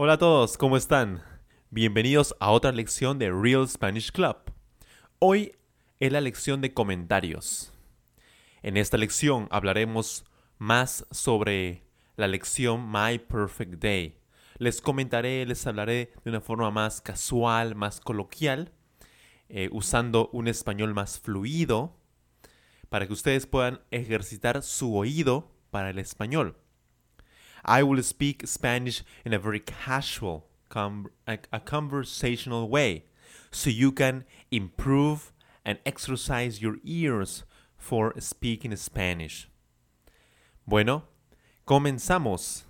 Hola a todos, ¿cómo están? Bienvenidos a otra lección de Real Spanish Club. Hoy es la lección de comentarios. En esta lección hablaremos más sobre la lección My Perfect Day. Les comentaré, les hablaré de una forma más casual, más coloquial, eh, usando un español más fluido, para que ustedes puedan ejercitar su oído para el español. I will speak Spanish in a very casual, a conversational way, so you can improve and exercise your ears for speaking Spanish. Bueno, comenzamos.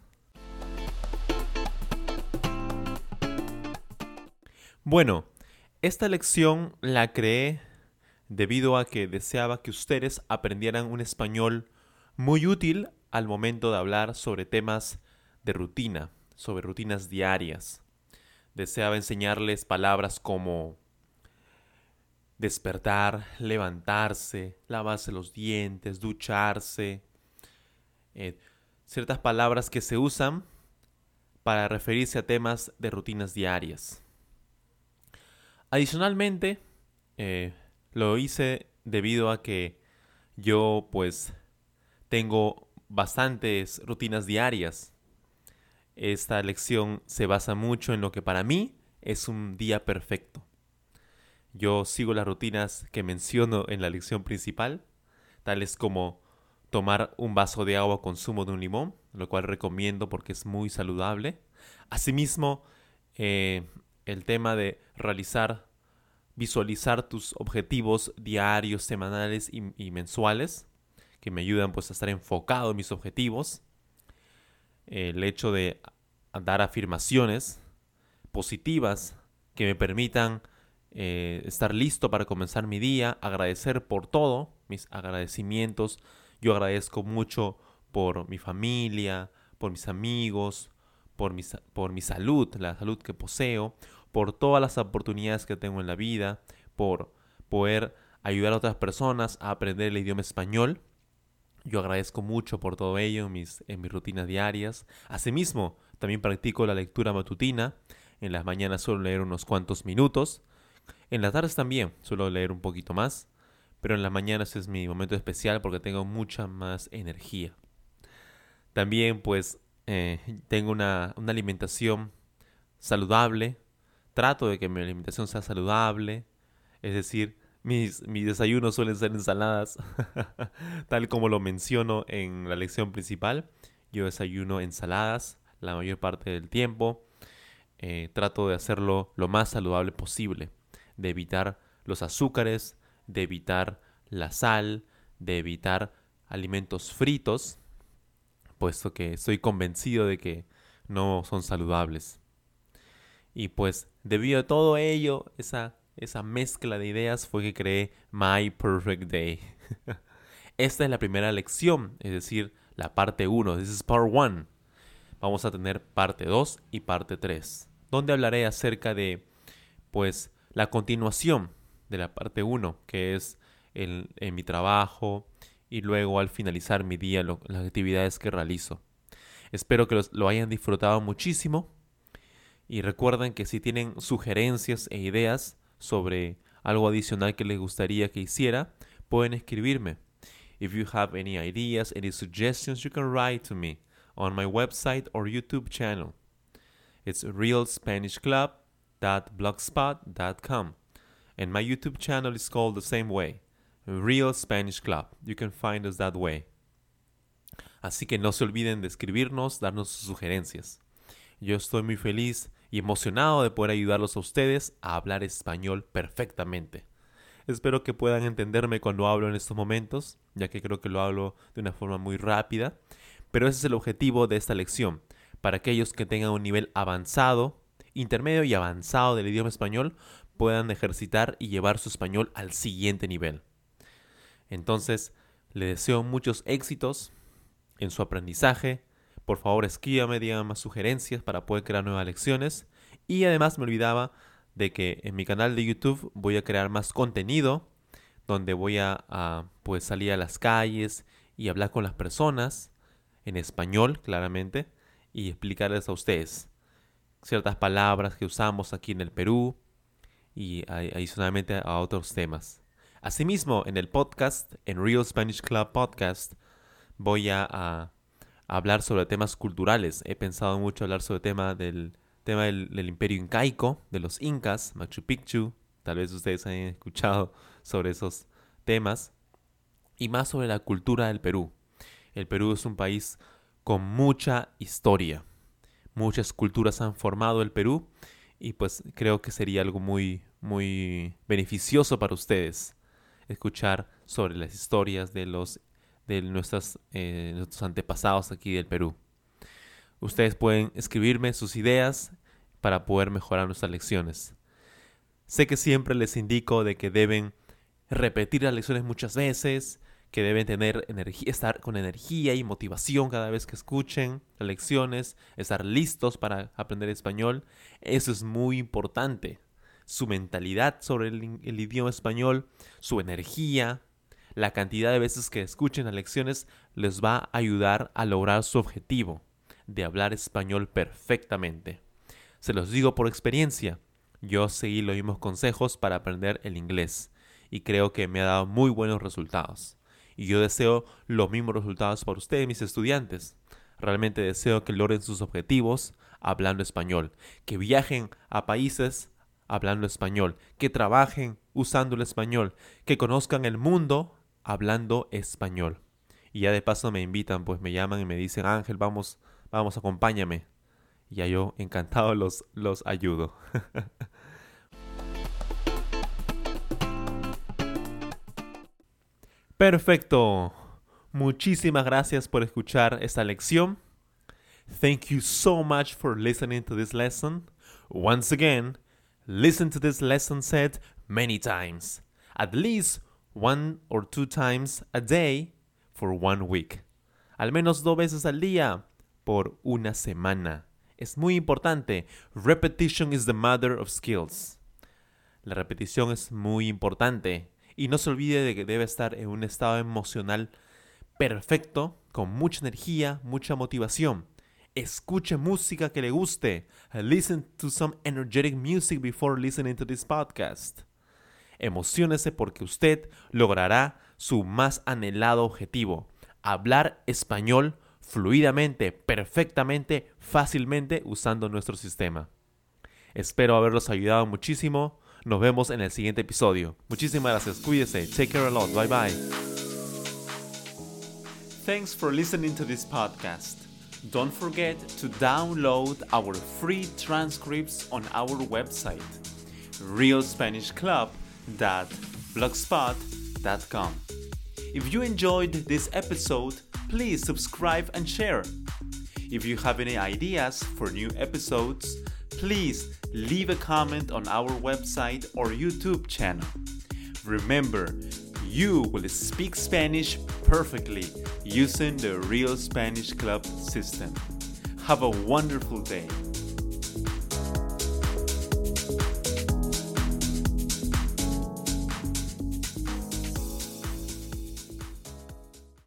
Bueno, esta lección la creé debido a que deseaba que ustedes aprendieran un español muy útil al momento de hablar sobre temas de rutina, sobre rutinas diarias. Deseaba enseñarles palabras como despertar, levantarse, lavarse los dientes, ducharse, eh, ciertas palabras que se usan para referirse a temas de rutinas diarias. Adicionalmente, eh, lo hice debido a que yo pues tengo bastantes rutinas diarias. Esta lección se basa mucho en lo que para mí es un día perfecto. Yo sigo las rutinas que menciono en la lección principal, tales como tomar un vaso de agua con zumo de un limón, lo cual recomiendo porque es muy saludable. Asimismo, eh, el tema de realizar, visualizar tus objetivos diarios, semanales y mensuales que me ayudan pues a estar enfocado en mis objetivos. El hecho de dar afirmaciones positivas que me permitan eh, estar listo para comenzar mi día, agradecer por todo, mis agradecimientos. Yo agradezco mucho por mi familia, por mis amigos, por por mi salud, la salud que poseo, por todas las oportunidades que tengo en la vida, por poder ayudar a otras personas a aprender el idioma español yo agradezco mucho por todo ello en mis, en mis rutinas diarias. Asimismo, también practico la lectura matutina. En las mañanas suelo leer unos cuantos minutos. En las tardes también suelo leer un poquito más. Pero en las mañanas es mi momento especial porque tengo mucha más energía. También pues eh, tengo una, una alimentación saludable. Trato de que mi alimentación sea saludable. Es decir, mis, desayunos suelen ser ensaladas, tal como lo menciono en la lección principal. Yo desayuno ensaladas la mayor parte del tiempo. Eh, trato de hacerlo lo más saludable posible, de evitar los azúcares, de evitar la sal, de evitar alimentos fritos, puesto que estoy convencido de que no son saludables. Y pues debido a todo ello, esa esa mezcla de ideas fue que creé My Perfect Day. Esta es la primera lección, es decir, la parte 1. This is part 1. Vamos a tener parte 2 y parte 3, donde hablaré acerca de, pues, la continuación de la parte 1, que es en mi trabajo y luego al finalizar mi día, las actividades que realizo. Espero que lo hayan disfrutado muchísimo y recuerden que si tienen sugerencias e ideas, sobre algo adicional que les gustaría que hiciera, pueden escribirme. If you have any ideas, any suggestions, you can write to me on my website or YouTube channel. It's realspanishclub.blogspot.com. And my YouTube channel is called the same way, Real Spanish Club. You can find us that way. Así que no se olviden de escribirnos, darnos sus sugerencias. Yo estoy muy feliz y emocionado de poder ayudarlos a ustedes a hablar español perfectamente. Espero que puedan entenderme cuando hablo en estos momentos, ya que creo que lo hablo de una forma muy rápida, pero ese es el objetivo de esta lección, para aquellos que tengan un nivel avanzado, intermedio y avanzado del idioma español puedan ejercitar y llevar su español al siguiente nivel. Entonces, le deseo muchos éxitos en su aprendizaje. Por favor, escríbame, díganme más sugerencias para poder crear nuevas lecciones. Y además me olvidaba de que en mi canal de YouTube voy a crear más contenido donde voy a, pues salir a las calles y hablar con las personas en español, claramente, y explicarles a ustedes ciertas palabras que usamos aquí en el Perú y adicionalmente a otros temas. Asimismo, en el podcast, en Real Spanish Club Podcast, voy a, hablar sobre temas culturales. He pensado mucho hablar sobre el tema del, tema del, del, imperio incaico, de los incas, Machu Picchu. Tal vez ustedes hayan escuchado sobre esos temas. Y más sobre la cultura del Perú. El Perú es un país con mucha historia. Muchas culturas han formado el Perú y pues creo que sería algo muy, muy beneficioso para ustedes escuchar sobre las historias de los de eh, nuestros antepasados aquí del Perú. Ustedes pueden escribirme sus ideas para poder mejorar nuestras lecciones. Sé que siempre les indico de que deben repetir las lecciones muchas veces, que deben tener energía, estar con energía y motivación cada vez que escuchen las lecciones, estar listos para aprender español. Eso es muy importante. Su mentalidad sobre el idioma español, su energía, la cantidad de veces que escuchen las lecciones les va a ayudar a lograr su objetivo de hablar español perfectamente. Se los digo por experiencia. Yo seguí los mismos consejos para aprender el inglés y creo que me ha dado muy buenos resultados. Y yo deseo los mismos resultados para ustedes, mis estudiantes. Realmente deseo que logren sus objetivos hablando español, que viajen a países hablando español, que trabajen usando el español, que conozcan el mundo hablando español. Y ya de paso me invitan, pues me llaman y me dicen, Ángel, vamos, vamos, acompáñame. Y ya yo encantado los, los ayudo. Perfecto. Muchísimas gracias por escuchar esta lección. Thank you so much for listening to this lesson. Once again, listen to this lesson set many times, at least one or two times a day for one week. Al menos dos veces al día por una semana. Es muy importante. Repetition is the mother of skills. La repetición es muy importante. Y no se olvide de que debe estar en un estado emocional perfecto, con mucha energía, mucha motivación. Escuche música que le guste. Listen to some energetic music before listening to this podcast. Emociónese porque usted logrará su más anhelado objetivo, hablar español fluidamente, perfectamente, fácilmente usando nuestro sistema. Espero haberlos ayudado muchísimo. Nos vemos en el siguiente episodio. Muchísimas gracias. Cuídese. Take care a lot. Bye bye. Thanks for listening to this podcast. Don't forget to download our free transcripts on our website, realspanishclub.blogspot.com. If you enjoyed this episode, please subscribe and share. If you have any ideas for new episodes, please leave a comment on our website or YouTube channel. Remember, you will speak Spanish perfectly using the Real Spanish Club system. Have a wonderful day.